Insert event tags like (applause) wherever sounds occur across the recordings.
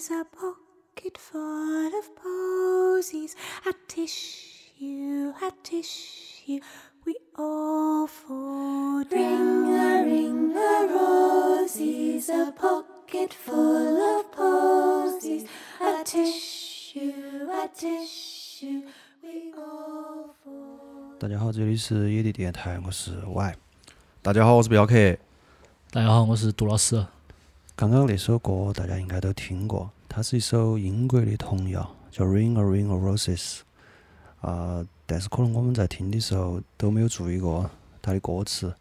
is a pocket full of posies. A tissue, a tissue, we all fall down. Ring a ring a roses, a pocket full of posies. A tissue, a tissue, we all fall. 大家好，这里是野地电台，我是 Y。大家好，我是镖客。大家好，我是杜老师。刚刚那首歌大家应该都听过，它是一首英国的童谣，叫《Ring a Ring of Roses》。啊，但是可能我们在听的时候都没有注意过它的歌词。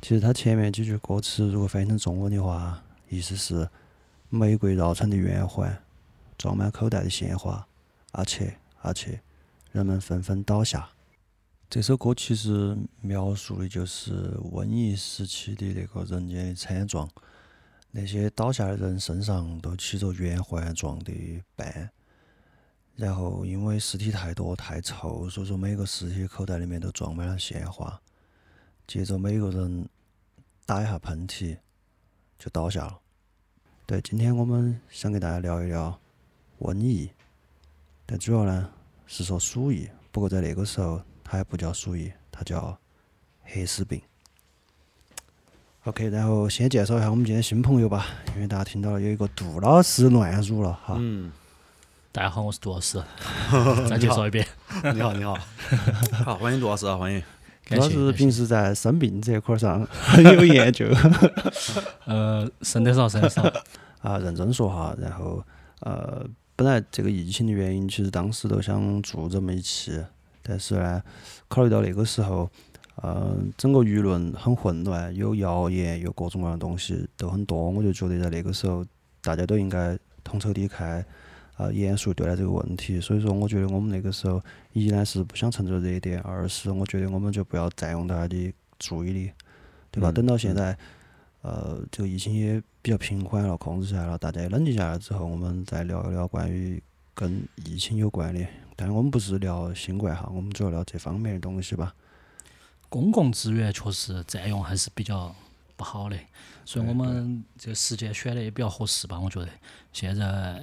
其实它前面几句歌词，如果翻译成中文的话，意思是玫瑰绕成的圆环，装满口袋的鲜花，而且而且，人们纷纷倒下。这首歌其实描述的就是瘟疫时期的那个人间的惨状。那些倒下的人身上都起着圆环状的斑，然后因为尸体太多太臭，所以说每个尸体口袋里面都装满了鲜花。接着每个人打一下喷嚏，就倒下了。对，今天我们想给大家聊一聊瘟疫，但主要呢是说鼠疫。不过在那个时候，它还不叫鼠疫，它叫黑死病。OK，然后先介绍一下我们今天新朋友吧，因为大家听到了有一个杜老师乱入了哈。嗯，大家好，我是杜老师。(laughs) 再介绍一遍。你好，你好，(laughs) 好，欢迎杜老师啊，欢迎。杜老师平时在生病这一块儿上很有研究。(laughs) 呃，生得少，生得少。啊，认真说哈，然后呃，本来这个疫情的原因，其实当时都想做这么一期，但是呢，考虑到那个时候。嗯，整个舆论很混乱，有谣言，有各种各样的东西都很多。我就觉得在那个时候，大家都应该同仇敌忾，啊，严肃对待这个问题。所以说，我觉得我们那个时候，一呢是不想趁着热点，二是我觉得我们就不要占用大家的注意力，对吧？等到现在，呃，这个疫情也比较平缓了，控制下来了，大家也冷静下来之后，我们再聊一聊关于跟疫情有关的。但是我们不是聊新冠哈，我们主要聊这方面的东西吧。公共资源确实占用还是比较不好的，所以我们这个时间选的也比较合适吧。我觉得现在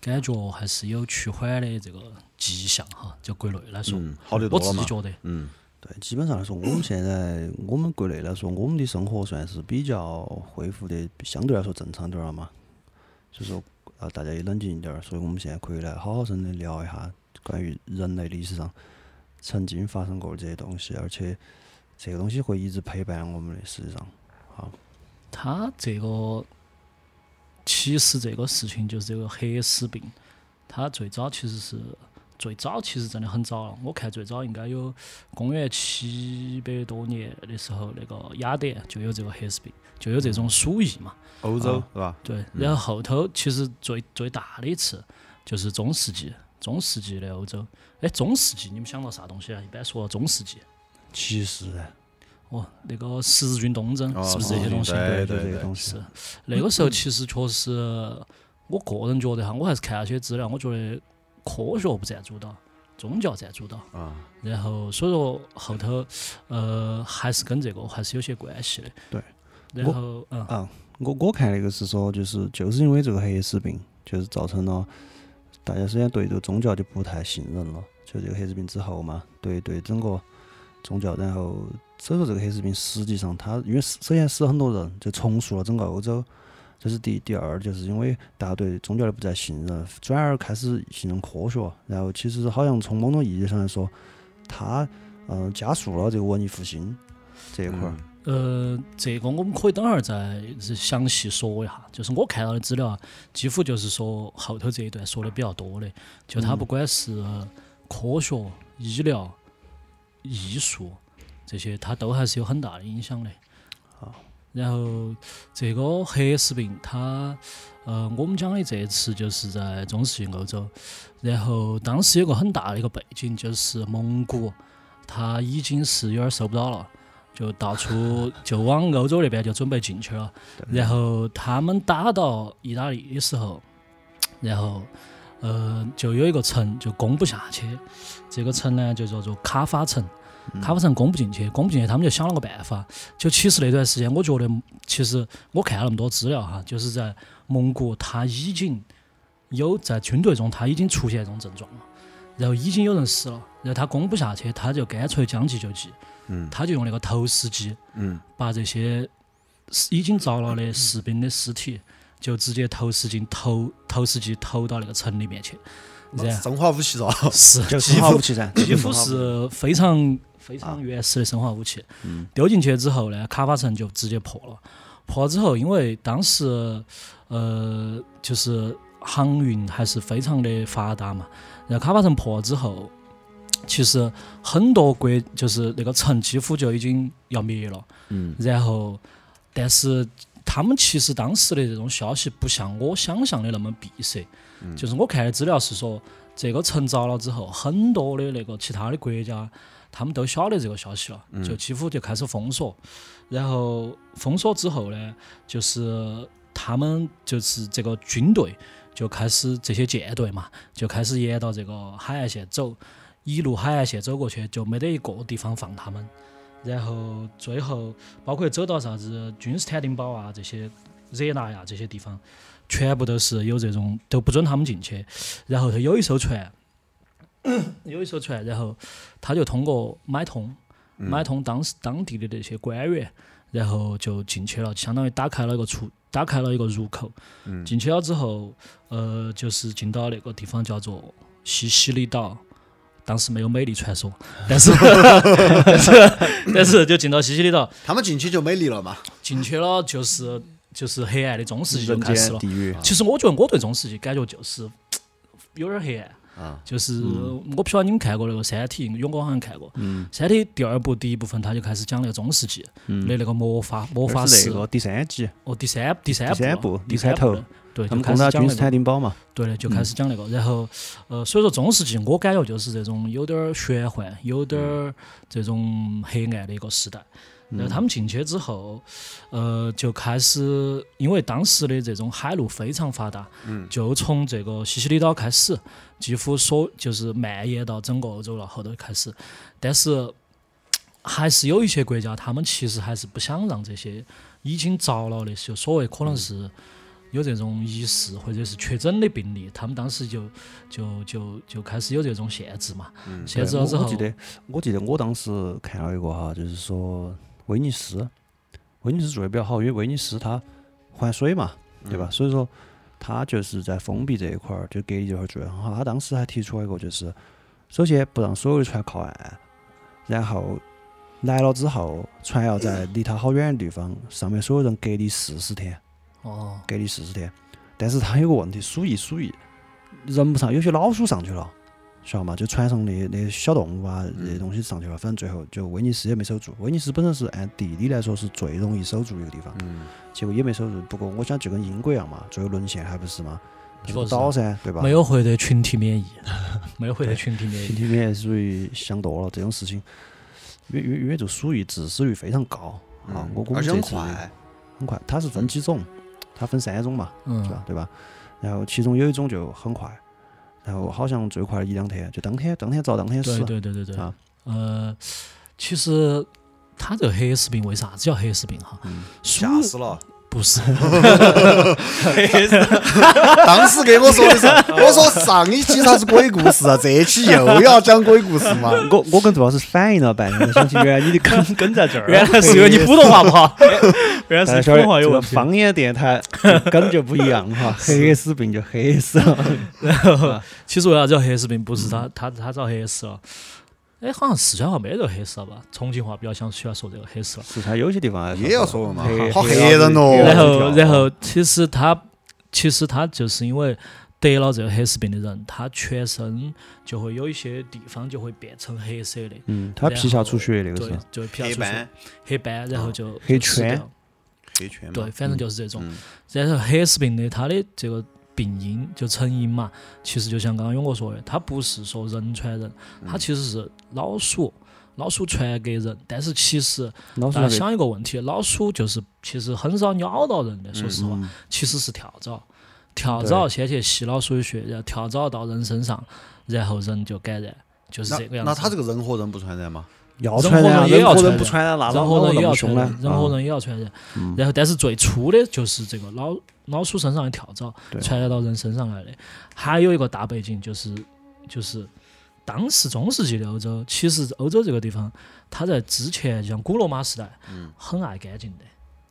感觉还是有趋缓的这个迹象哈。就国内来说，好得多我自己觉得，嗯，对，基本上来说，我们现在我们国内来说，我们的生活算是比较恢复的相对来说正常点儿了嘛。所以说，啊，大家也冷静一点儿，所以我们现在可以来好好生的聊一下关于人类历史上。曾经发生过这些东西，而且这个东西会一直陪伴我们的。实际上，好，他这个其实这个事情就是这个黑死病，它最早其实是最早其实真的很早了。我看最早应该有公元七百多年的时候，那个雅典就有这个黑死病，就有这种鼠疫嘛。欧洲是吧？对，然后后头其实最最大的一次就是中世纪。中世纪的欧洲，哎，中世纪你们想到啥东西啊？一般说中世纪，骑士，哦，那个十字军东征是不是这些东西？对对对，是。那个时候其实确实，我个人觉得哈，我还是看了些资料，我觉得科学不占主导，宗教占主导。啊。然后所以说后头，呃，还是跟这个还是有些关系的。对。然后，嗯。啊，我我看那个是说，就是就是因为这个黑死病，就是造成了。大家首先对这个宗教就不太信任了，就这个黑死病之后嘛，对对整个宗教，然后所以说这个黑死病实际上它因为首先死了很多人，就重塑了整个欧洲，这是第第二，就是因为大家对宗教的不再信任，转而开始信任科学，然后其实好像从某种意义上来说，它嗯加速了这个文艺复兴这一块儿。呃，这个我们可以等会儿再详细说一下。就是我看到的资料啊，几乎就是说后头这一段说的比较多的，就它不管是科学、医疗、艺术这些，它都还是有很大的影响的。好，然后这个黑死病，它呃，我们讲的这次就是在中世纪欧洲，然后当时有个很大的一个背景，就是蒙古，它已经是有点受不了了。就到处就往欧洲那边就准备进去了，然后他们打到意大利的时候，然后呃就有一个城就攻不下去，这个城呢就叫做卡法城，卡法城攻不进去，攻不进去，他们就想了个办法，就其实那段时间我觉得，其实我看了那么多资料哈，就是在蒙古他已经有在军队中他已经出现这种症状了，然后已经有人死了，然后他攻不下去，他就干脆将计就计，嗯。他就用那个投石机嗯，把这些已经着了的士兵的尸体就直接投石进投投石机投到那个城里面去，然后生化武器噻，是。就是生化武器噻，几乎是非常非常原始的生化武器。丢进去之后呢，卡法城就直接破了。破了之后，因为当时呃就是航运还是非常的发达嘛，然后卡法城破了之后，其实很多国就是那个城几乎就已经要灭了。嗯，然后，但是他们其实当时的这种消息不像我想象的那么闭塞，就是我看的资料是说，这个城着了之后，很多的那个其他的国家，他们都晓得这个消息了，就几乎就开始封锁。然后封锁之后呢，就是他们就是这个军队就开始这些舰队嘛，就开始沿到这个海岸线走，一路海岸线走过去，就没得一个地方放他们。然后最后包括走到啥子君士坦丁堡啊这些热那亚这些地方，全部都是有这种都不准他们进去。然后他有一艘船，有一艘船，然后他就通过买通，买通当时当地的那些官员，然后就进去了，相当于打开了一个出，打开了一个入口。进去了之后，呃，就是进到那个地方叫做西西里岛。当时没有美丽传说，(laughs) 但是但是但是就进到西西里头，他们进去就美丽了嘛。进去了就是就是黑暗的中世纪就开始了。其实我觉得我对中世纪感觉就是有点黑暗。啊。就是我不晓得你们看过那个《三体》，勇哥好像看过。嗯。《三体》第二部第一部分，他就开始讲那个中世纪的那个魔法魔法师。第三集，哦，第三第三部。第三部部。第三头对，就他们开始讲那个坦丁堡嘛，对的，就开始讲那个，然后呃，所以说中世纪我感觉就是这种有点儿玄幻，有点儿这种黑暗的一个时代。然后他们进去之后，呃，就开始因为当时的这种海路非常发达，就从这个西西里岛开始，几乎所就是蔓延到整个欧洲了，后头开始，但是还是有一些国家，他们其实还是不想让这些已经着了的，就所谓可能是有这种疑似或者是确诊的病例，他们当时就就就就开始有这种限制嘛。限制了之后，我我记得，我记得我当时看了一个哈，就是说威尼斯，威尼斯做的比较好，因为威尼斯它环水嘛，对吧？所以说它就是在封闭这一块儿，就隔离这块儿做的很好。他当时还提出了一个，就是首先不让所有的船靠岸，然后来了之后，船要在离它好远的地方，上面所有人隔离四十天。哦，隔离四十天。但是它有个问题，鼠疫鼠疫，人不上，有些老鼠上去了，晓得吗？就船上那那些小动物啊，那些东西上去了，反正最后就威尼斯也没守住。威尼斯本身是按地理来说是最容易守住一个地方，嗯，结果也没守住。不过我想就跟英国一样嘛，最后沦陷还不是吗？是确实个岛噻，对吧？没有获得群体免疫，没有获得群体免疫。群体免疫属于想多了这种事情，因为因为因为这个鼠疫致死率非常高啊，我我而且很们这次快，很快，它是分几种，它分三种嘛，嗯是吧？对吧？然后其中有一种就很快，然后好像最快一两天，就当天当天遭当天死对。对对对对，啊呃，其实它这个黑死病为啥子叫黑死病哈？鼠吓死了。不是，(laughs) 当时给我说的是，我说上一期它是鬼故事啊，这一期又要讲鬼故事嘛。(laughs) 我我跟杜老师反应了半天，想起原来你的梗梗 (laughs) 在这儿，原来是因为你普通话不好，原来是你普通话有问题。方言电台梗就不一样哈，黑死病就黑死了。然后，其实为啥子叫黑死病？不是他他他遭黑死了。哎，好像四川话没这个黑死了吧？重庆话比较想喜欢说这个黑死了。四川有些地方也要说嘛黑好黑黑人哦。然后，然后其实他其实他就是因为得了这个黑死病的人，他全身就会有一些地方就会变成黑色的，嗯，他皮下出血那个对是，就皮下出血黑斑、黑斑，然后就黑圈黑圈。对，反正就是这种。嗯。然后黑死病的他的这个病因就成因嘛，其实就像刚刚勇哥说的，它不是说人传人，它其实是老鼠，老鼠传给人。但是其实大家老鼠那个想一个问题，老鼠就是其实很少咬到人的，说实话，嗯其实是跳蚤。跳蚤先去吸老鼠的血，然后跳蚤到人身上，然后人就感染，就是这个样子。那他这个人和人不传染吗？要传染啊，人和人也要人和人传染不传染，那人哪和人也要哪那么凶呢传染，？人和啊人也要传染。嗯然后，但是最初的就是这个老老鼠身上的跳蚤传染到人身上来的。还有一个大背景就是就是当时中世纪的欧洲，其实欧洲这个地方，它在之前像古罗马时代，很爱干净的。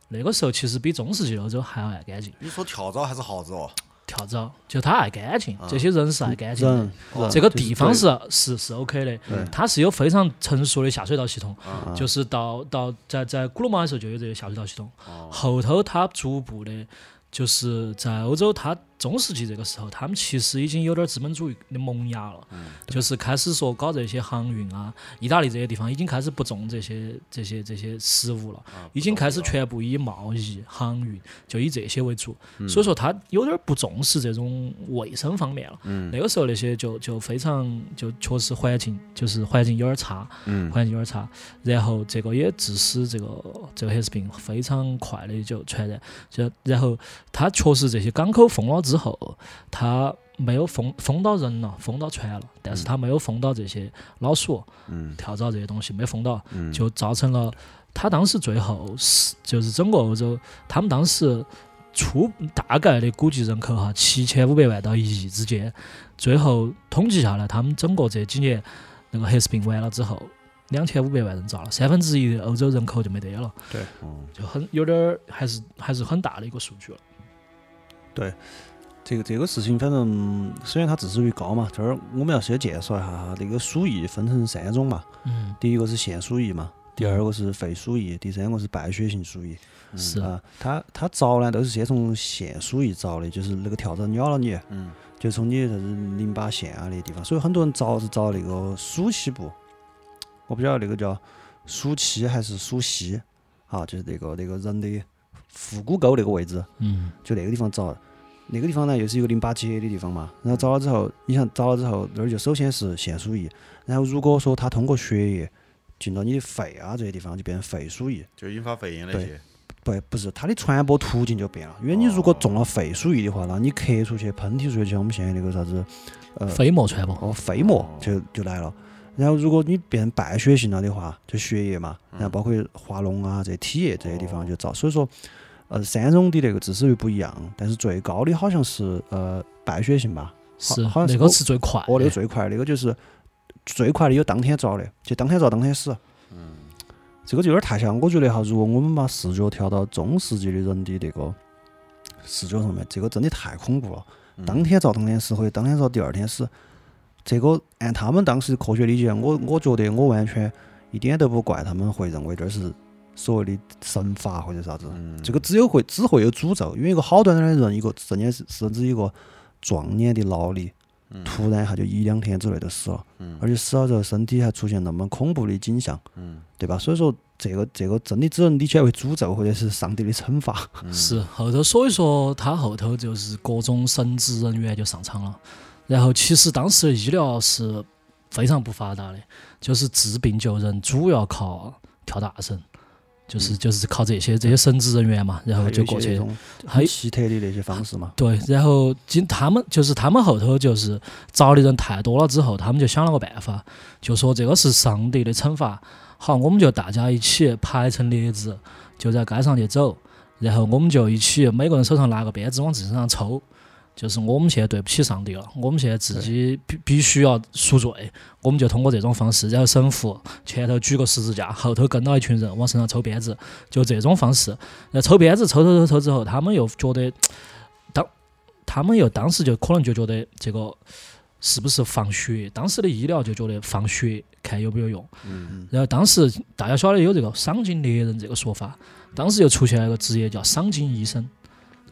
那个时候其实比中世纪的欧洲还要爱干净。你说跳蚤还是耗子哦？跳蚤就他爱干净，这些人是爱干净的。这个地方是是是 OK 的。对，它是有非常成熟的下水道系统，啊。就是到到在在古罗马的时候就有这个下水道系统，哦。后头它逐步的，就是在欧洲，它中世纪这个时候，他们其实已经有点资本主义的萌芽了，嗯就是开始说搞这些航运啊，意大利这些地方已经开始不种这些这些这些食物了，啊已经开始全部以贸易、航运就以这些为主，嗯。所以说他有点不重视这种卫生方面了。嗯。那个时候那些就就非常就确实环境就是环境有点差，嗯。环境有点差，然后这个也致使这个这个黑死病非常快的就传染，就然后他确实这些港口封了之后，他没有封封到人了，封到船了，但是他没有封到这些老鼠、嗯跳蚤这些东西，没封到，嗯就造成了他当时最后是就是整个欧洲，他们当时初大概的估计人口哈七千五百万到一亿之间，最后统计下来，他们整个这几年那个黑死病完了之后，两千五百万人遭了，三分之一的欧洲人口就没得了，对，嗯。就很有点儿还是还是很大的一个数据了。这个这个事情，反正首先它致死率高嘛，这儿我们要先介绍一下哈，那个鼠疫分成三种嘛，嗯，第一个是腺鼠疫嘛，第二个是肺鼠疫，第三个是败血性鼠疫。是。啊，它它着呢都是先从腺鼠疫着的，就是那个跳蚤咬了你，嗯，就从你啥子淋巴腺啊那些地方，所以很多人着是着那个鼠脐部，我不晓得那个叫鼠脐还是鼠膝，啊，就是那个那个人的腹股沟那个位置，嗯。就那个地方着。那个地方呢，又是一个淋巴结的地方嘛。然后找了之后，你想找了之后，那儿就首先是腺鼠疫，然后如果说它通过血液进到你的肺啊这些地方，就变成肺鼠疫。就引发肺炎那对些。不，不是它的传播途径就变了。因为你如果中了肺鼠疫的话，那你咳出去、喷嚏出去，就像我们现在那个啥子，呃，飞沫传播。哦，飞沫就就来了。然后如果你变成败血性了的话，就血液嘛，然后包括化脓啊这些体液这些地方就遭。所以说，呃，三种的那个致死率不一样，但是最高的好像是呃败血性吧？是好像是那个是最快哦，那个，最快，那个就是最快的有当天着的，就当天着当天死。嗯，这个就有点太像，我觉得哈，如果我们把视角调到中世纪的人的那个视角上面，这个真的太恐怖了。嗯当天着当天死，或者当天着第二天死，这个按他们当时的科学理解，我我觉得我完全一点都不怪他们会认为这是所谓的神罚或者啥子。嗯这个只有会只会有诅咒，因为一个好端端的人，一个甚至是甚至一个壮年的劳力，嗯突然一下就一两天之内就死了，嗯而且死了之后身体还出现那么恐怖的景象，嗯对吧？所以说这个这个真的只能理解为诅咒或者是上帝的惩罚。嗯是后头，所以说他后头就是各种神职人员就上场了。然后其实当时的医疗是非常不发达的，就是治病救人主要靠跳大神，就是就是靠这些这些神职人员嘛，然后就过去。很奇特的那些方式嘛。对，然后经他们就是他们后头就是找的人太多了之后，他们就想了个办法，就说这个是上帝的惩罚，好，我们就大家一起排成列子，就在街上去走，然后我们就一起每个人手上拿个鞭子往自己身上抽，就是我们现在对不起上帝了，我们现在自己必必须要赎罪，我们就通过这种方式，然后神父前头举个十字架，后头跟到一群人往身上抽鞭子，就这种方式。然后抽鞭子抽抽抽抽之后，他们又觉得，当他们又当时就可能就觉得这个是不是放血？当时的医疗就觉得放血看有没有用。嗯然后当时大家晓得有这个赏金猎人这个说法，当时又出现了一个职业叫赏金医生，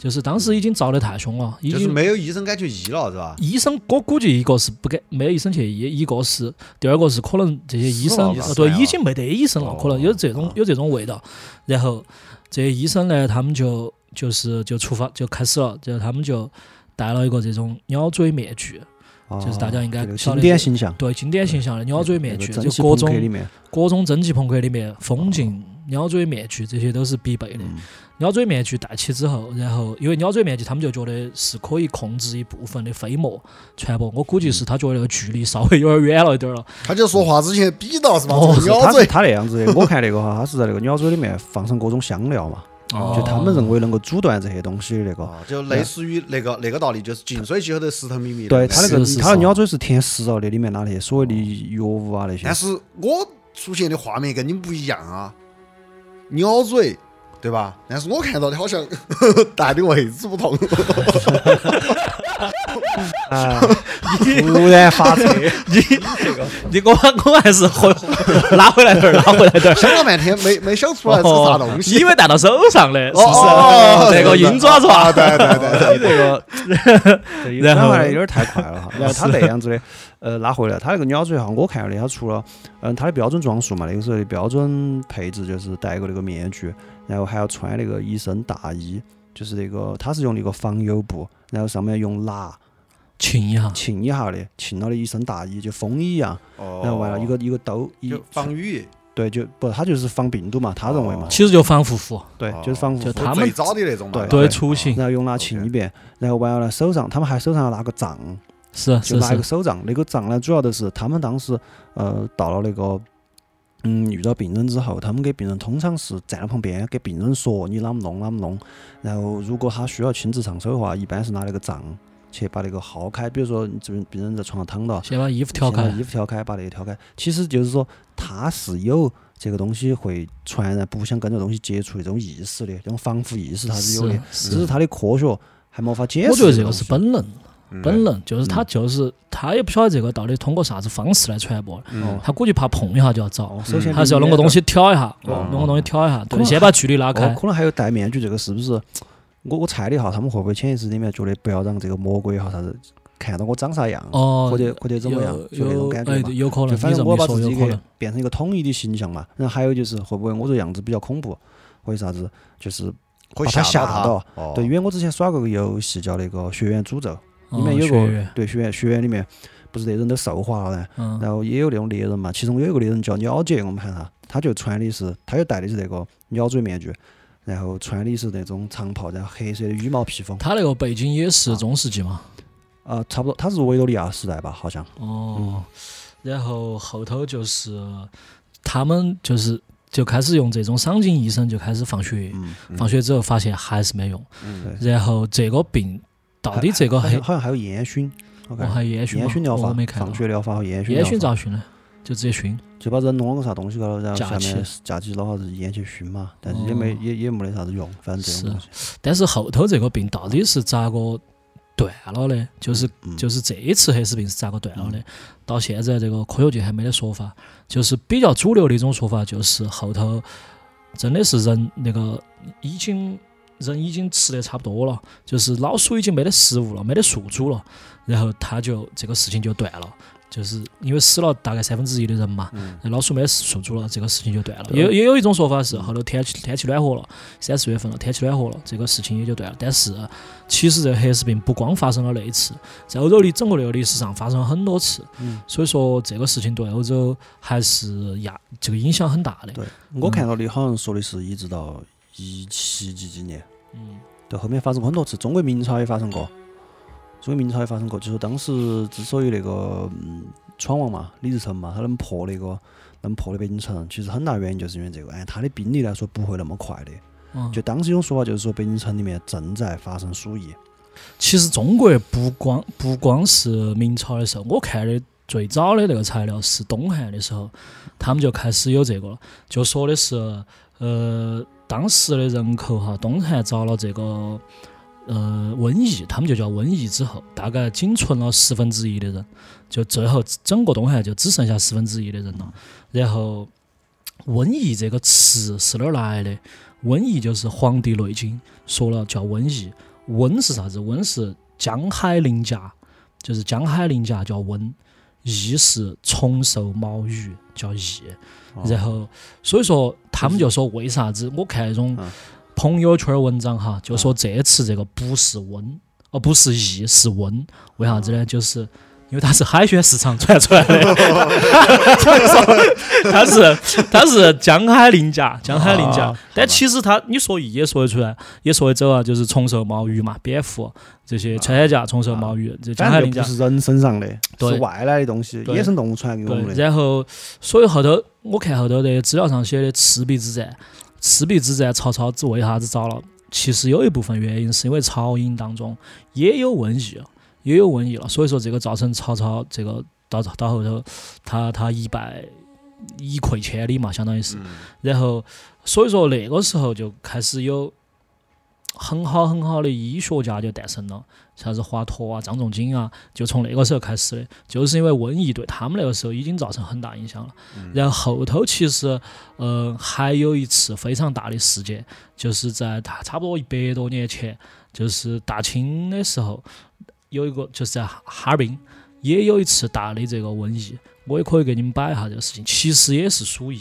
就是当时已经遭得太凶了，已经就是没有医生敢去医了，是吧？医生，我估计一个是不敢没有医生去医，一个是第二个是可能这些医生吧呃对已经没得医生了，哦可能有这种哦有这种味道。然后这些医生呢，他们就就是就出发就开始了，就他们就戴了一个这种鸟嘴面具，就是大家应该哦这个经晓得是典形象，对经典形象的鸟嘴面具，就各种里面，各种蒸汽朋克里面风景鸟嘴面具，这些都是必备的。嗯鸟嘴面具戴起之后，然后因为鸟嘴面具，他们就觉得是可以控制一部分的飞沫传播。我估计是他觉得那个距离稍微有点远了一点儿了。他就说话之前比到是吧？哦鸟嘴，他那样子的，我看那个哈，他是在那个鸟嘴里面放上各种香料嘛，哦就他们认为能够阻断这些东西的那个。啊，就类似于那个那个道理，就是净水器后头石头秘密。对，它那个是是它的鸟嘴是填实了的，里面拿那些所谓的药物啊那些但。是我出现的画面跟你们不一样啊，鸟嘴。对吧？但是我看到的好像 (laughs) 戴的位置不同，啊 (laughs) (laughs) 突然发车，你你我我还是回拉回来点儿，拉回来点儿。想了半天没没想出来是啥东西。以为戴到手上的，是不哦是？那个鹰爪爪啊，，对对对对，你这个，对然后有点太快了哈。然后他那样子的，呃，拉回来，它那个鸟嘴哈，我看了的，它除了嗯它的标准装束嘛，那个时候的标准配置就是戴个那个面具，然后还要穿那个一身大衣，就是那个它是用那个防油布，然后上面用蜡浸一下。浸一下的，浸了的一身大衣，就风衣一样，然后完了一个一个兜一就防雨，对，就不，他就是防病毒嘛，他认为嘛，其实就防护服，对，哦。就是防护服。就他们最早的那种嘛。对对出行然后用蜡浸一遍，然后完了手上，他们还手上要拿个杖，是就是拿一个，手杖。那个杖呢，主要的是他们当时呃到了那个嗯遇到病人之后，他们给病人通常是站在旁边给病人说你啷么弄啷么弄。然后如果他需要亲自上手的话，一般是拿那个杖去把那个薅开。比如说你这边病人在床上躺到，先把衣服挑开衣服挑开，把那个挑开。其实就是说他是有这个东西会传染，不想跟这个东西接触的这种意识的，这种防护意识他是有的，只是他的科学还没法解释。我觉得这个是本能，嗯本能就是他就是他也不晓得这个到底通过啥子方式来传播，嗯他估计怕碰一下就要遭哦，，首先还是要弄个东西挑一下，哦弄个东西挑一下，对，先把距离拉哦，开。可能还有戴面具这个是不是？我我猜的哈，他们会不会潜意识里面觉得不要让这个魔鬼哈啥子看到我长啥样，哦，或者或者怎么样，就那种感觉。有可能，就反正我把自己给有可能。变成一个统一的形象嘛。然后还有就是会不会我这样子比较恐怖，或者啥子，就是吓吓到。哦对，因为我之前耍过个游戏叫那个《学院诅咒》，里面哦有个对学员学员里面不是那人都兽化了呢，嗯，然后也有那种猎人嘛，其中有一个猎人叫鸟姐，我们喊他，他就穿的是，他就戴的是那个鸟嘴面具，然后穿的是那种长袍，然后黑色的羽毛披风，他那个背景也是中世纪嘛。啊、差不多，他是维多利亚时代吧，好像，哦，然后后头就是他们就是就开始用这种赏金医生就开始放血，嗯，放血之后发现还是没用，嗯然后这个病到底这个还好像好像还有烟熏，我哦看还有烟熏烟熏疗法我没，看到放血疗法和烟熏烟，熏咋熏呢？就直接熏。就把人弄了个啥东西高头，然后架下面起架起老啥子烟去熏嘛，但是也没、哦也也没得啥子用，反正这种东西，但是后头这个病到底是咋个断了的？就是嗯就是这一次黑死病是咋个断了的？到现在这个科学界还没得说法。就是比较主流的一种说法，就是后头真的是人那个已经人已经吃得差不多了，就是老鼠已经没得食物了，没得宿主了，然后他就这个事情就断了。就是因为死了大概三分之一的人嘛，那老鼠没得宿主了，这个事情就断了。对也也有一种说法是，后头天气天气暖和了，三四月份了，天气暖和了，这个事情也就断了。但是其实这个黑死病不光发生了那一次，在欧洲的整个这个历史上发生了很多次，嗯所以说这个事情对欧洲还是压这个影响很大的。对我看到的好像说的是一直到一七几几年。嗯，对，后面发生过很多次，中国明朝也发生过，中国明朝也发生过，就是当时之所以那个嗯闯王嘛，李自成嘛，他能破那个能破的北京城，其实很大原因就是因为这个，按他的兵力来说不会那么快的。嗯就当时有种说法就是说北京城里面正在发生鼠疫，其实中国不光不光是明朝的时候，我看的最早的那个材料是东汉的时候，他们就开始有这个了，就说的是呃当时的人口哈，东汉遭了这个呃瘟疫，他们就叫瘟疫之后，大概仅存了十分之一的人，就最后整个东汉就只剩下十分之一的人了。然后瘟疫这个词是哪儿来的？瘟疫就是《黄帝内经》说了叫瘟疫，瘟是啥子？瘟是江海鳞甲，就是江海鳞甲叫瘟。疫是虫兽毛羽叫翼，哦然后所以说他们就说为啥子？我看那种嗯朋友圈文章哈，就说这次这个不是瘟，哦不是翼是瘟，为啥子呢？就是因为它是海鲜市场传出来的，(laughs) 它是它是江海令甲，江海令甲啊。但其实它你说易也说得出来，也说得走啊，就是从兽毛鱼嘛，蝙蝠这些穿山甲、从兽毛鱼，这江海令甲反正就不。是人身上的，对是外来的东西，野生动物传给我们，的。然后所以后头我看后头的资料上写的赤壁之战，赤壁之战曹操之为啥子遭了？其实有一部分原因是因为曹营当中也有瘟疫了，也有瘟疫了，所以说这个造成曹操这个到到后头他他一败一溃千里嘛，相当于是。然后所以说那个时候就开始有很好很好的医学家就诞生了，啥子华佗啊、张仲景啊，就从那个时候开始的，就是因为瘟疫对他们那个时候已经造成很大影响了。然后后头其实，呃，还有一次非常大的事件，就是在大差不多一百多年前，就是大清的时候，有一个就是在哈哈尔滨也有一次大的这个瘟疫，我也可以给你们摆一下这个事情，其实也是鼠疫。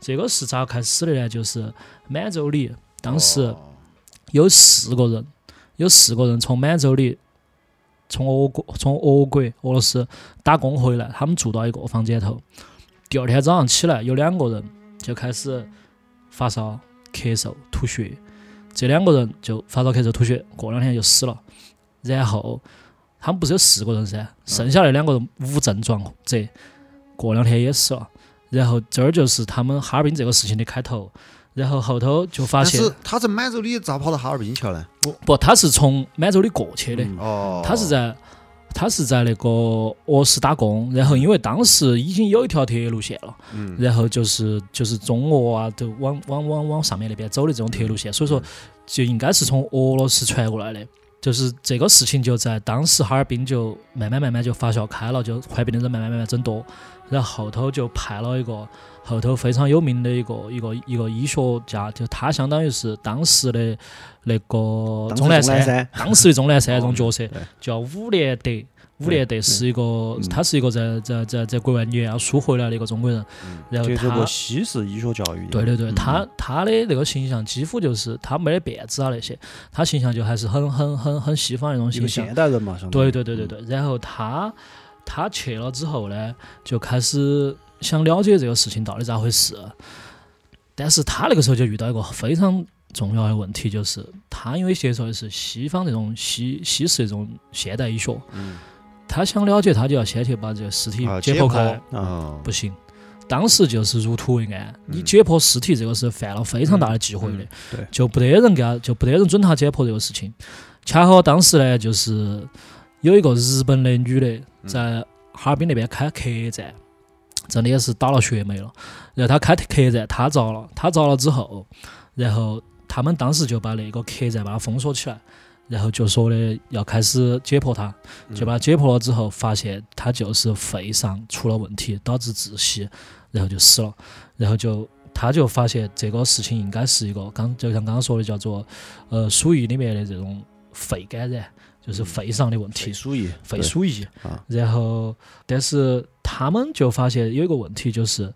这个是咋开始的呢？就是满洲里当时。哦有四个人，有四个人从满洲里，从俄国从俄国俄罗斯打工回来，他们住到一个房间头。第二天早上起来，有两个人就开始发烧、咳嗽、吐血，这两个人就发烧、咳嗽、吐血，过两天就死了。然后他们不是有四个人噻，剩下那两个人无症状者，过两天也死了。然后这儿就是他们哈尔滨这个事情的开头。然后后头就发现但是，他在满洲里咋跑到哈尔滨去了呢？不，他是从满洲里过去的，哦，他是在他是在那个俄罗斯打工，然后因为当时已经有一条铁路线了，嗯然后就是就是中俄啊都往往往往上面那边走的这种铁路线，所以说就应该是从俄罗斯传过来的。就是这个事情就在当时哈尔滨就慢慢慢慢就发酵开了，就患病的人慢慢慢慢增多，然后后头就派了一个后头非常有名的一个一个一个医学家，就他相当于是当时的那个钟南山钟南山，当时的钟南山那种角色 (laughs) 叫伍连德。伍连德是一个，他是一个在在在在国外念书回来的一个中国人，然后他接受过西式医学教育。对对对，他他的那个形象几乎就是他没得辫子啊那些，他形象就还是很很很很西方那种形象。现代人嘛，对对对对对，然后他他去了之后呢，就开始想了解这个事情到底咋回事，但是他那个时候就遇到一个非常重要的问题，就是他因为接受的是西方这种西西式这种现代医学，他想了解，他就要先去把这个尸体啊解剖开，啊，不行。当时就是入土为安，你解剖尸体这个是犯了非常大的忌讳的，就不得人给他，就不得人准他解剖这个事情。恰好当时呢，就是有一个日本的女的在哈尔滨那边开客栈，真的也是打了血霉了。然后她开客栈，她遭了，她遭了之后，然后他们当时就把那个客栈把它封锁起来，然后就说的要开始解剖他，就把它解剖了之后，发现他就是肺上出了问题，导致窒息，然后就死了。然后就他就发现这个事情应该是一个刚就像刚刚说的叫做呃鼠疫里面的这种肺感染，就是肺上的问题肺。鼠疫，肺鼠疫啊，然后但是他们就发现有一个问题，就是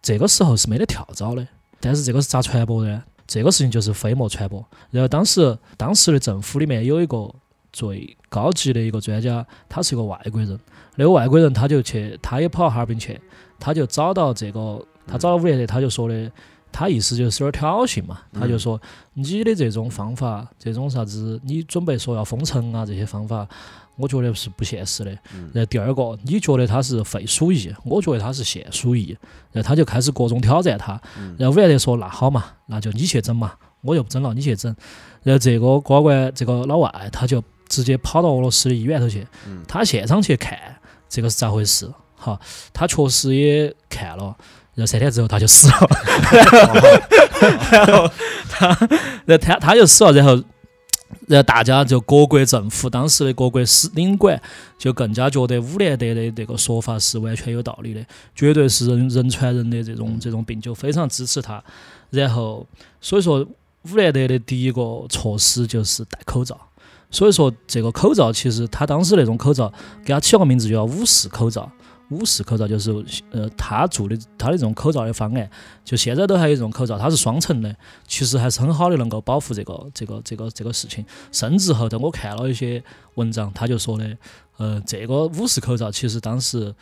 这个时候是没得跳蚤的，但是这个是咋传播的呢？这个事情就是飞沫传播。然后当时当时的政府里面有一个最高级的一个专家，他是一个外国人，那个外国人他就去，他也跑到哈尔滨去，他就找到这个，他找到伍连德，他就说的。他意思就是有点挑衅嘛，他就说你的这种方法，这种啥子，你准备说要封城啊这些方法，我觉得是不现实的。然后第二个，你觉得他是肺鼠疫，我觉得他是腺鼠疫，然后他就开始各种挑战他。然后伍连德说：“那好嘛，那就你去整嘛，我就不整了，你去整。”然后这个高官，这个老外他就直接跑到俄罗斯的医院头去，他现场去看这个是咋回事。好，他确实也看了。然后三天之后他就死了，(laughs) 然后他，然 (laughs) 后他他就死了，然后，然后大家就各国政府当时的各国使领馆就更加觉得伍连德的这个说法是完全有道理的，绝对是人人传人的这种这种病，就非常支持他。然后，所以说伍连德的第一个措施就是戴口罩。所以说这个口罩其实他当时那种口罩给他起了个名字叫武士口罩。武士口罩，就是呃他做的他的这种口罩的方案，就现在都还有这种口罩，它是双层的，其实还是很好的能够保护这个这个这个这个事情。甚至后头我看了一些文章，他就说的，呃，这个五式口罩其实当时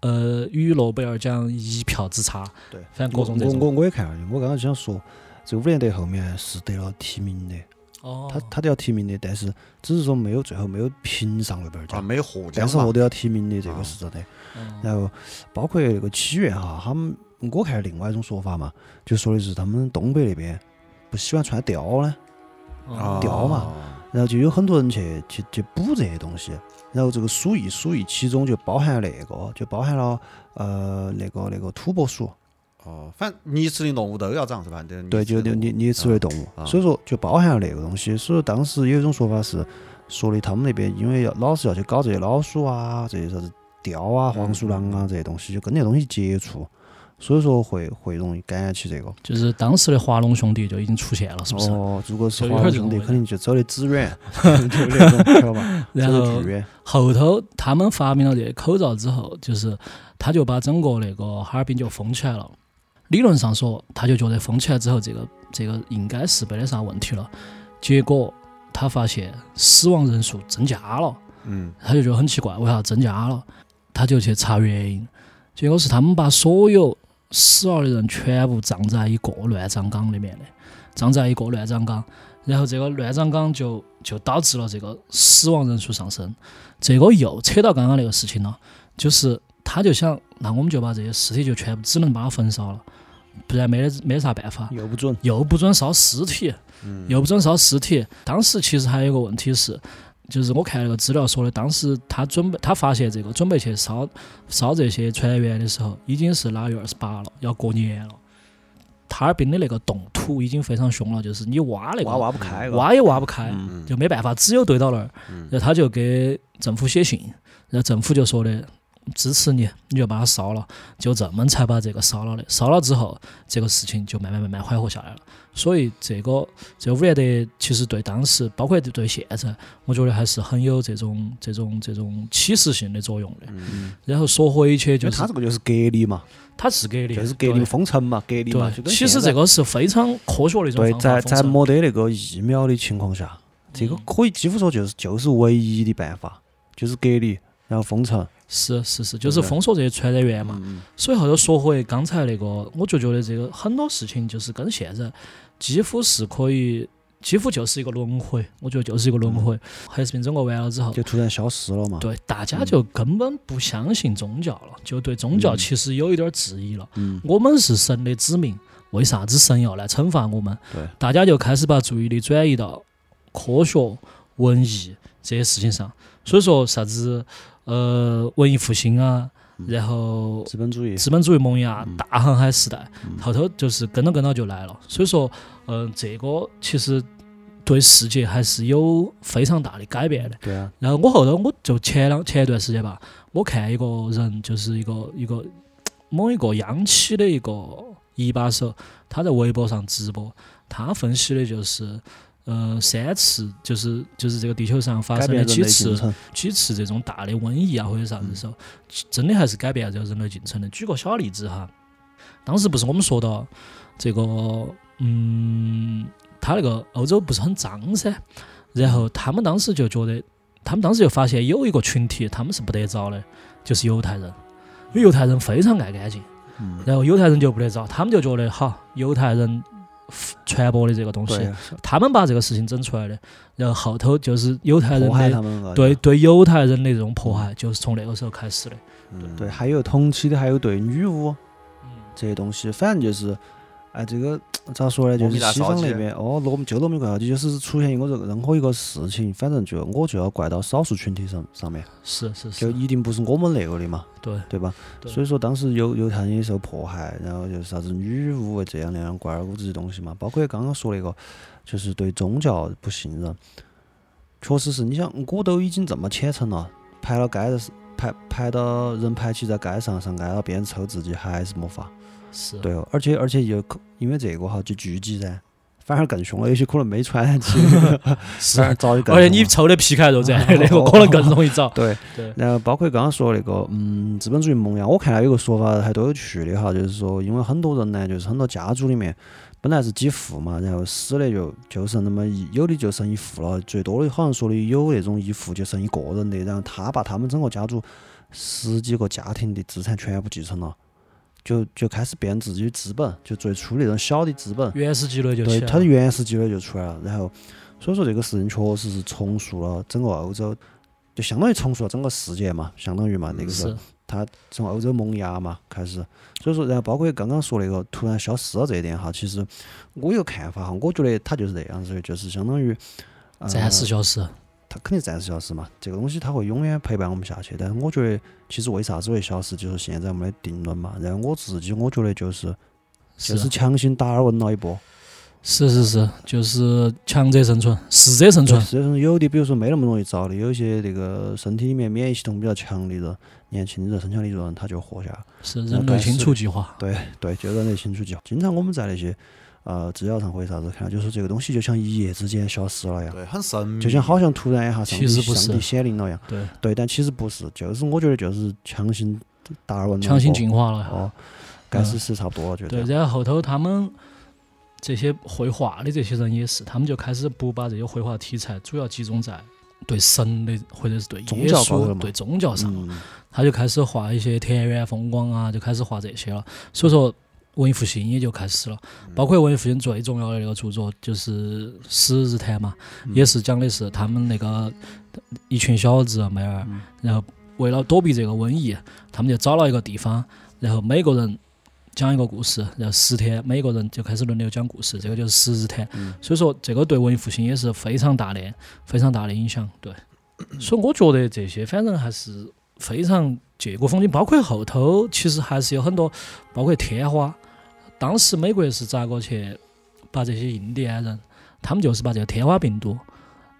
呃与诺贝尔奖一票之差，对，反正各种这我我。我也看了，我刚刚就想说，这个伍连德后面是得了提名的，哦，他他都要提名的，但是只是说没有最后没有评上诺贝尔啊，奖，没获奖嘛。但是获得要提名的这啊个是真的。嗯。然后包括那个起源哈，他们我看另外一种说法嘛，就说的是他们东北那边不喜欢穿貂呢，哦。掉嘛。然后就有很多人去去去补这些东西，然后这个鼠疫鼠疫其中就包含那个，就包含了呃那个那个土拨鼠，哦，反正啮齿的动物都要长是吧？对对，就就啮啮齿类动物，啊所以说就包含了那个东西。所以说当时有一种说法是说的他们那边因为要老是要去搞这些老鼠啊，这些啥子貂啊、黄鼠狼啊这些东西，就跟那些东西接触，所以说会会容易感染起这个。就是当时的华龙兄弟就已经出现了，是不是？哦，如果是华龙兄弟，肯定就走的只远，(laughs) 就那种，晓得吧？(laughs) 然后走得巨远。后头他们发明了这些口罩之后，就是他就把整个那个哈尔滨就封起来了。理论上说，他就觉得封起来之后，这个这个应该是没得啥问题了。结果他发现死亡人数增加了，嗯，他就觉得很奇怪，为啥增加了？他就去查原因，结果是他们把所有死了的人全部葬在一个乱葬岗里面的，葬在一个乱葬岗，然后这个乱葬岗就就导致了这个死亡人数上升。这个又扯到刚刚那个事情了，就是他就想，那我们就把这些尸体就全部只能把它焚烧了，不然没得没得啥办法。又不准，又不准烧尸体，又不准烧尸体。当时其实还有个问题是，就是我看那个资料说的，当时他准备他发现这个准备去烧烧这些船员的时候，已经是腊月二十八了，要过年了。哈尔滨的那个冻土已经非常凶了，就是你挖那个挖挖不开，挖也挖不开，嗯就没办法，只有堆到那儿。然后他就给政府写信，然后政府就说的支持你，你就把它烧了，就这么才把这个烧了的。烧了之后，这个事情就慢慢慢慢缓和下来了。所以这个这个伍连德其实对当时，包括对现在，我觉得还是很有这种这种这种启示性的作用的。然后说回去就是他这个就是隔离嘛，它是隔离，就是隔离封城嘛，隔离嘛。其实这个是非常科学的一种对，方法。在在没得那个疫苗的情况下，这个嗯可以几乎说就是就是唯一的办法，就是隔离，然后封城。是是是，就是封锁这些传染源嘛。嗯所以后头说回刚才那个，我就觉得这个很多事情就是跟现在几乎是可以，几乎就是一个轮回。我觉得就是一个轮回。黑死病整个完了之后，就突然消失了嘛。对大家就根本不相信宗教了，就对宗教其实有一点儿质疑了。嗯，我们是神的子民，为啥子神要来惩罚我们？对，大家就开始把注意力转移到科学、文艺这些事情上。所以说啥子呃文艺复兴啊，然后资本主义。资本主义萌芽、嗯大航海时代，后头就是跟到跟到就来了。所以说，嗯、这个其实对世界还是有非常大的改变的。对啊，然后我后头我就前两前一段时间吧，我看一个人就是一个一个某一个央企的一个一把手，他在微博上直播，他分析的就是。呃，三次就是就是这个地球上发生了几次。几次这种大的瘟疫啊或者啥子时候，真的还是改变这个人类进程的。举个小例子哈，当时不是我们说到这个，嗯，他那个欧洲不是很脏噻，然后他们当时就觉得，他们当时就发现有一个群体他们是不得着的，就是犹太人，因为犹太人非常爱干净，嗯，然后犹太人就不得着，他们就觉得好，犹太人传播的这个东西，，他们把这个事情整出来的，然后后头就是犹太人的。对对犹太人的这种迫害，就是从那个时候开始的。嗯，对，还有同期的，还有对女巫嗯，这些东西，反正就是，哎，这个咋说呢？就是西方那边，哦，糯米就罗密怪就是出现一个任任何一个事情，反正就我就要怪到少数群体上上面，是是是，就一定不是我们那个的嘛，对对吧？对所以说当时犹犹太人也受迫害，然后就是啥子女巫这样那样怪儿谷这些东西嘛，包括刚刚说那个，就是对宗教不信任，确实是，你想我都已经这么虔诚了，排了街的排排到人排起在街上上街了，别人抽自己还是没法。是，对哦，而且而且又可因为这个哈就聚集噻，反而更凶了，有些可能没传染起，是反，而早就更而且你抽的皮开肉绽 (laughs) (laughs) 那个可能更容易找。(laughs) 对对然后包括刚刚说那个，嗯，资本主义萌芽，我看到有个说法还多有趣的哈，就是说，因为很多人呢，就是很多家族里面本来是几户嘛，然后死的就就剩那么一，有的就剩一户了，最多的好像说的有那种一户就剩一个人的，然后他把他们整个家族十几个家庭的资产全部继承了。就就开始变自己的资本，就最初那种小的资本，原始积累就对，它的。原始积累就出来了。然后，所以说这个事情确实是重塑了整个欧洲，就相当于重塑了整个世界嘛，相当于嘛那个时候是，它从欧洲萌芽嘛开始。所以说，然后包括刚刚说那个突然消失了这一点哈，其实我有个看法哈，我觉得它就是这样子的，就是相当于。呃暂时消失。它肯定暂时消失嘛，这个东西它会永远陪伴我们下去。但是我觉得，其实为啥子会消失，就是现在没得定论嘛。然后我自己我觉得就是就是强行达尔文了一波。是是是，就是强者生存，适者生存。是有的，比如说没那么容易找的，有些那个身体里面免疫系统比较强的人，年轻的人、身强力弱的人，他就活下来。是人类清除计划。对对，就人类清除计划。经常我们在那些呃资料上或者啥子看到，就是这个东西就像一夜之间消失了一样，对，很神秘，就像好像突然一下上帝其实不是上帝显灵了一样。对，对，但其实不是，就是我觉得就是强行达尔文强行进化了。哦，该死是差不多了，觉得。对，然后后头他们这些绘画的这些人也是，他们就开始不把这些绘画题材主要集中在对神的或者是对宗耶稣、对宗教上，嗯，他就开始画一些田园风光啊，就开始画这些了。所以说，文艺复兴也就开始了。包括文艺复兴最重要的那个著作就是《十日谈》嘛，也是讲的是他们那个一群小子妹儿，然后为了躲避这个瘟疫，他们就找了一个地方，然后每个人讲一个故事，然后十天每个人就开始轮流讲故事，这个就是十日谈。所以说，这个对文艺复兴也是非常大的、非常大的影响。对，所以我觉得这些反正还是非常借古讽今，包括后头其实还是有很多，包括天花。当时美国是咋个去把这些印第安人，他们就是把这个天花病毒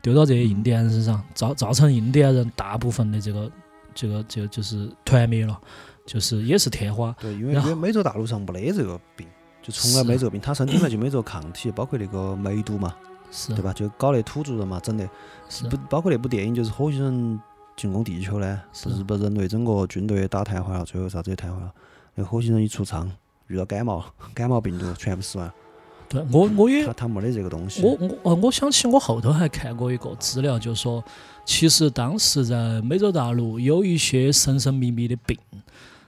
丢到这些印第安人身上，造造成印第安人大部分的这个这个这个就是团灭了，就是也是天花。对，因为因为美洲大陆上没得这个病，就从来没这个病，他身体里面就没这个抗体，(coughs) 包括那个梅毒嘛，是对吧？就搞那土著人嘛，整的是不包括那部电影就是火星人进攻地球呢，是不是把人类整个军队打瘫痪了，最后啥子也瘫痪了。那火星人一出场，遇到感冒，感冒病毒全部死完，对我我也他他没得这个东西。我我呃，我想起我后头还看过一个资料，就说其实当时在美洲大陆有一些神神秘秘的病，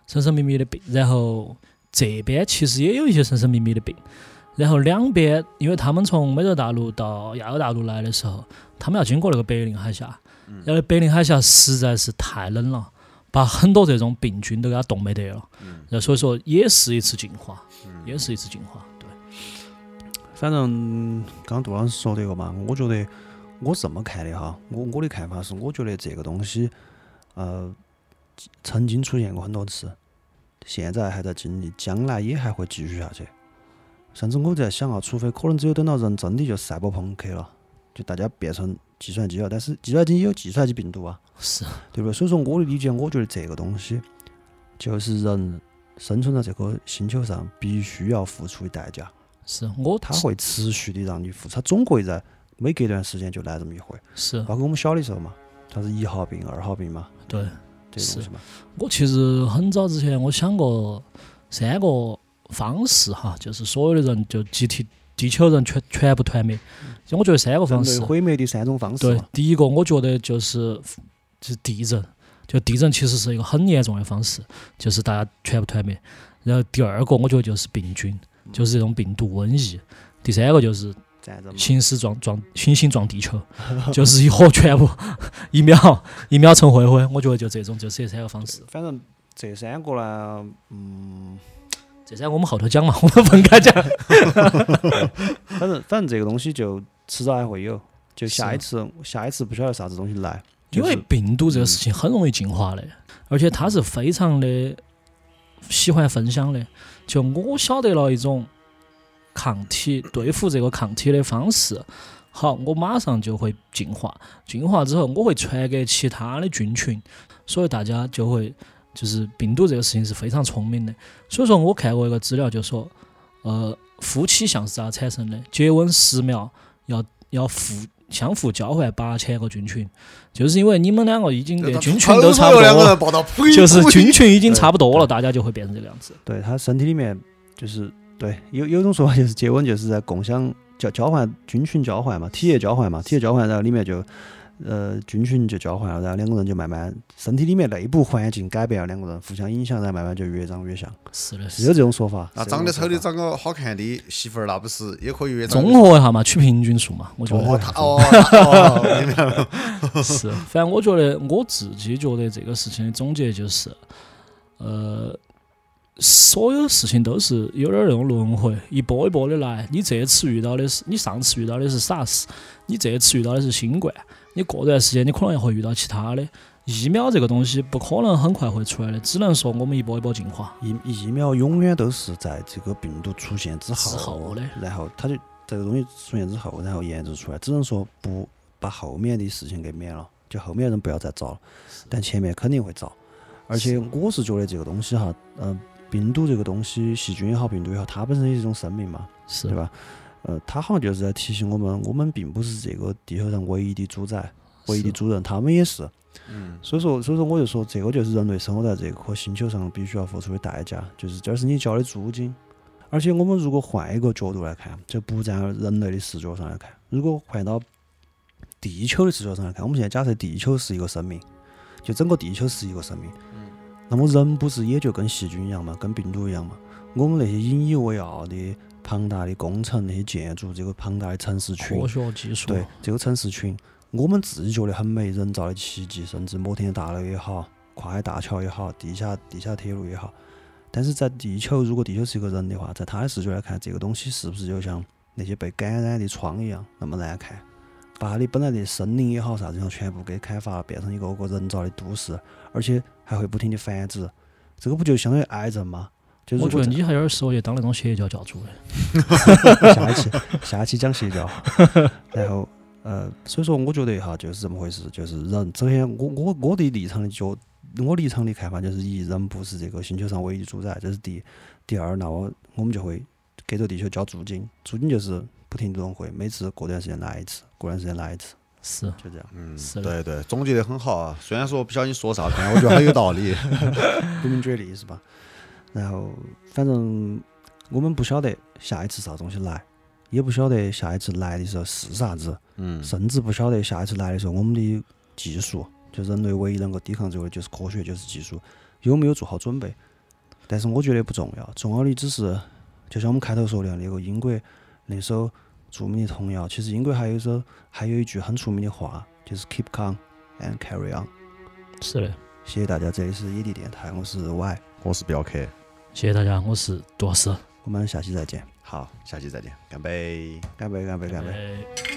神神秘秘的病，然后这边其实也有一些神神秘秘的病，然后两边因为他们从美洲大陆到亚欧大陆来的时候，他们要经过那个白令海峡，然后白令海峡实在是太冷了。把很多这种病菌都给它冻没得了，然后所以说也是一次进化，也是一次进化，对。反正刚刚杜老师说这个嘛，我觉得我这么看的哈，我我的看法是，我觉得这个东西，呃，曾经出现过很多次，现在还在经历，将来也还会继续下去。甚至我在想啊，除非可能只有等到人真的就赛博朋克了，就大家变成计算机啊，但是计算机也有计算机病毒啊，是，对不对？所以说我的理解，我觉得这个东西就是人生存在这个星球上必须要付出的代价。是我它会持续的让你付出，它总会在每隔一段时间就来这么一回。是包括我们小的时候嘛，它是一号病、二号病嘛，对。这些东西嘛。我其实很早之前我想过三个方式哈，就是所有的人就集体地球人全全部团灭。就我觉得三个方式，对毁灭的三种方式对，，第一个我觉得就是就是地震，就地震其实是一个很严重的方式，就是大家全部团灭。然后第二个我觉得就是病菌，就是这种病毒瘟疫。第三个就是。行尸撞撞行星撞地球，(laughs) 就是一伙全部一秒一秒成灰灰。我觉得就这种就是这三个方式。反正这三个呢，嗯，这三个我们后头讲嘛，我们分开讲。反正反正这个东西就迟早还会有，就下一次下一次不晓得啥子东西来，因为病毒这个事情很容易进化的，而且它是非常的喜欢分享的。就我晓得了一种抗体对付这个抗体的方式，好，我马上就会进化。进化之后，我会传给其他的菌群，所以大家就会就是病毒这个事情是非常聪明的。所以说我看过一个资料，就说，呃，夫妻相是咋产生的？接吻十秒要要互相互交换八千个菌群，就是因为你们两个已经连菌群都差不多，就是菌群已经差不多了，大家就会变成这个样子。对他身体里面就是对有有种说法就是接吻就是在共享交交换菌群交换嘛，体液交换嘛，体液交换，然后里面就呃菌群就交换了，然后两个人就慢慢身体里面内部环境改变了，两个人互相影响，然后慢慢就越长越像，是的，是有这种说法。那长得丑的说法长个好看的媳妇儿，那不是也可以越长越综合一下嘛，取平均数嘛，我觉综合得他哦哦，明白了。是。反正我觉得我自己觉得这个事情的总结就是，呃，所有事情都是有点儿那种轮回，一波一波的来。你这次遇到的是，你上次遇到的是 SARS，你这次遇到的是新冠，你过段时间你可能会遇到其他的。疫苗这个东西不可能很快会出来的，只能说我们一波一波进化。疫疫苗永远都是在这个病毒出现之后，之后的然后它就这个东西出现之后，然后研制出来，只能说不把后面的事情给免了，就后面人不要再遭了，但前面肯定会遭。而且我是觉得这个东西哈，嗯、病毒这个东西，细菌也好，病毒也好，它本身也是一种生命嘛，是对吧？呃，他好像就是在提醒我们，我们并不是这个地球上唯一的主宰，唯一的主人，他们也是。嗯，所以说，所以说我就说，这个就是人类生活在这颗星球上必须要付出的代价，就是这是你交的租金。而且我们如果换一个角度来看，就不站在人类的视角上来看，如果换到地球的视角上来看，我们现在假设地球是一个生命，就整个地球是一个生命，那么人不是也就跟细菌一样嘛，跟病毒一样嘛？我们那些引以为傲的庞大的工程、那些建筑、这个庞大的城市群科，学技术。对这个城市群，我们自己觉得很美，人造的奇迹，甚至摩天大楼也好，跨海大桥也好，地下地下铁路也好。但是在地球，如果地球是一个人的话，在他的视角来看，这个东西是不是就像那些被感染的疮一样那么难看？把它的本来的森林也好啥子样全部给开发了，变成一个个人造的都市，而且还会不停的繁殖，这个不就相当于癌症吗？就是我觉得你还有点适合去当那种邪教教主的。(laughs) 下一期 (laughs) 下一期讲邪教，然后呃，所以说我觉得哈就是这么回事，就是人首先我我我的立场的角，我立场的看法就是一人不是这个星球上唯一主宰，这是第一。第二，那我我们就会给这个地球交租金，租金就是不停这种会，每次过段时间来一次，过段时间来一次，是就这样。嗯，是的对对，总结的很好啊。虽然说不晓得你说啥，但我觉得很有道理。(laughs) 不明觉厉是吧？然后反正我们不晓得下一次啥东西来，也不晓得下一次来的时候是啥子，嗯，甚至不晓得下一次来的时候我们的技术，就人类唯一能够抵抗这个的就是科学，就是技术，有没有做好准备？但是我觉得不重要，重要的只是就像我们开头说的那个英国那首著名的童谣，其实英国还有一首还有一句很出名的话，就是 Keep calm and carry on。是的，谢谢大家，这里是野地电台，我是 Y，我是镖客。谢谢大家，我是杜老师，我们下期再见，好，下期再见，干杯。干杯，干杯，干杯。哎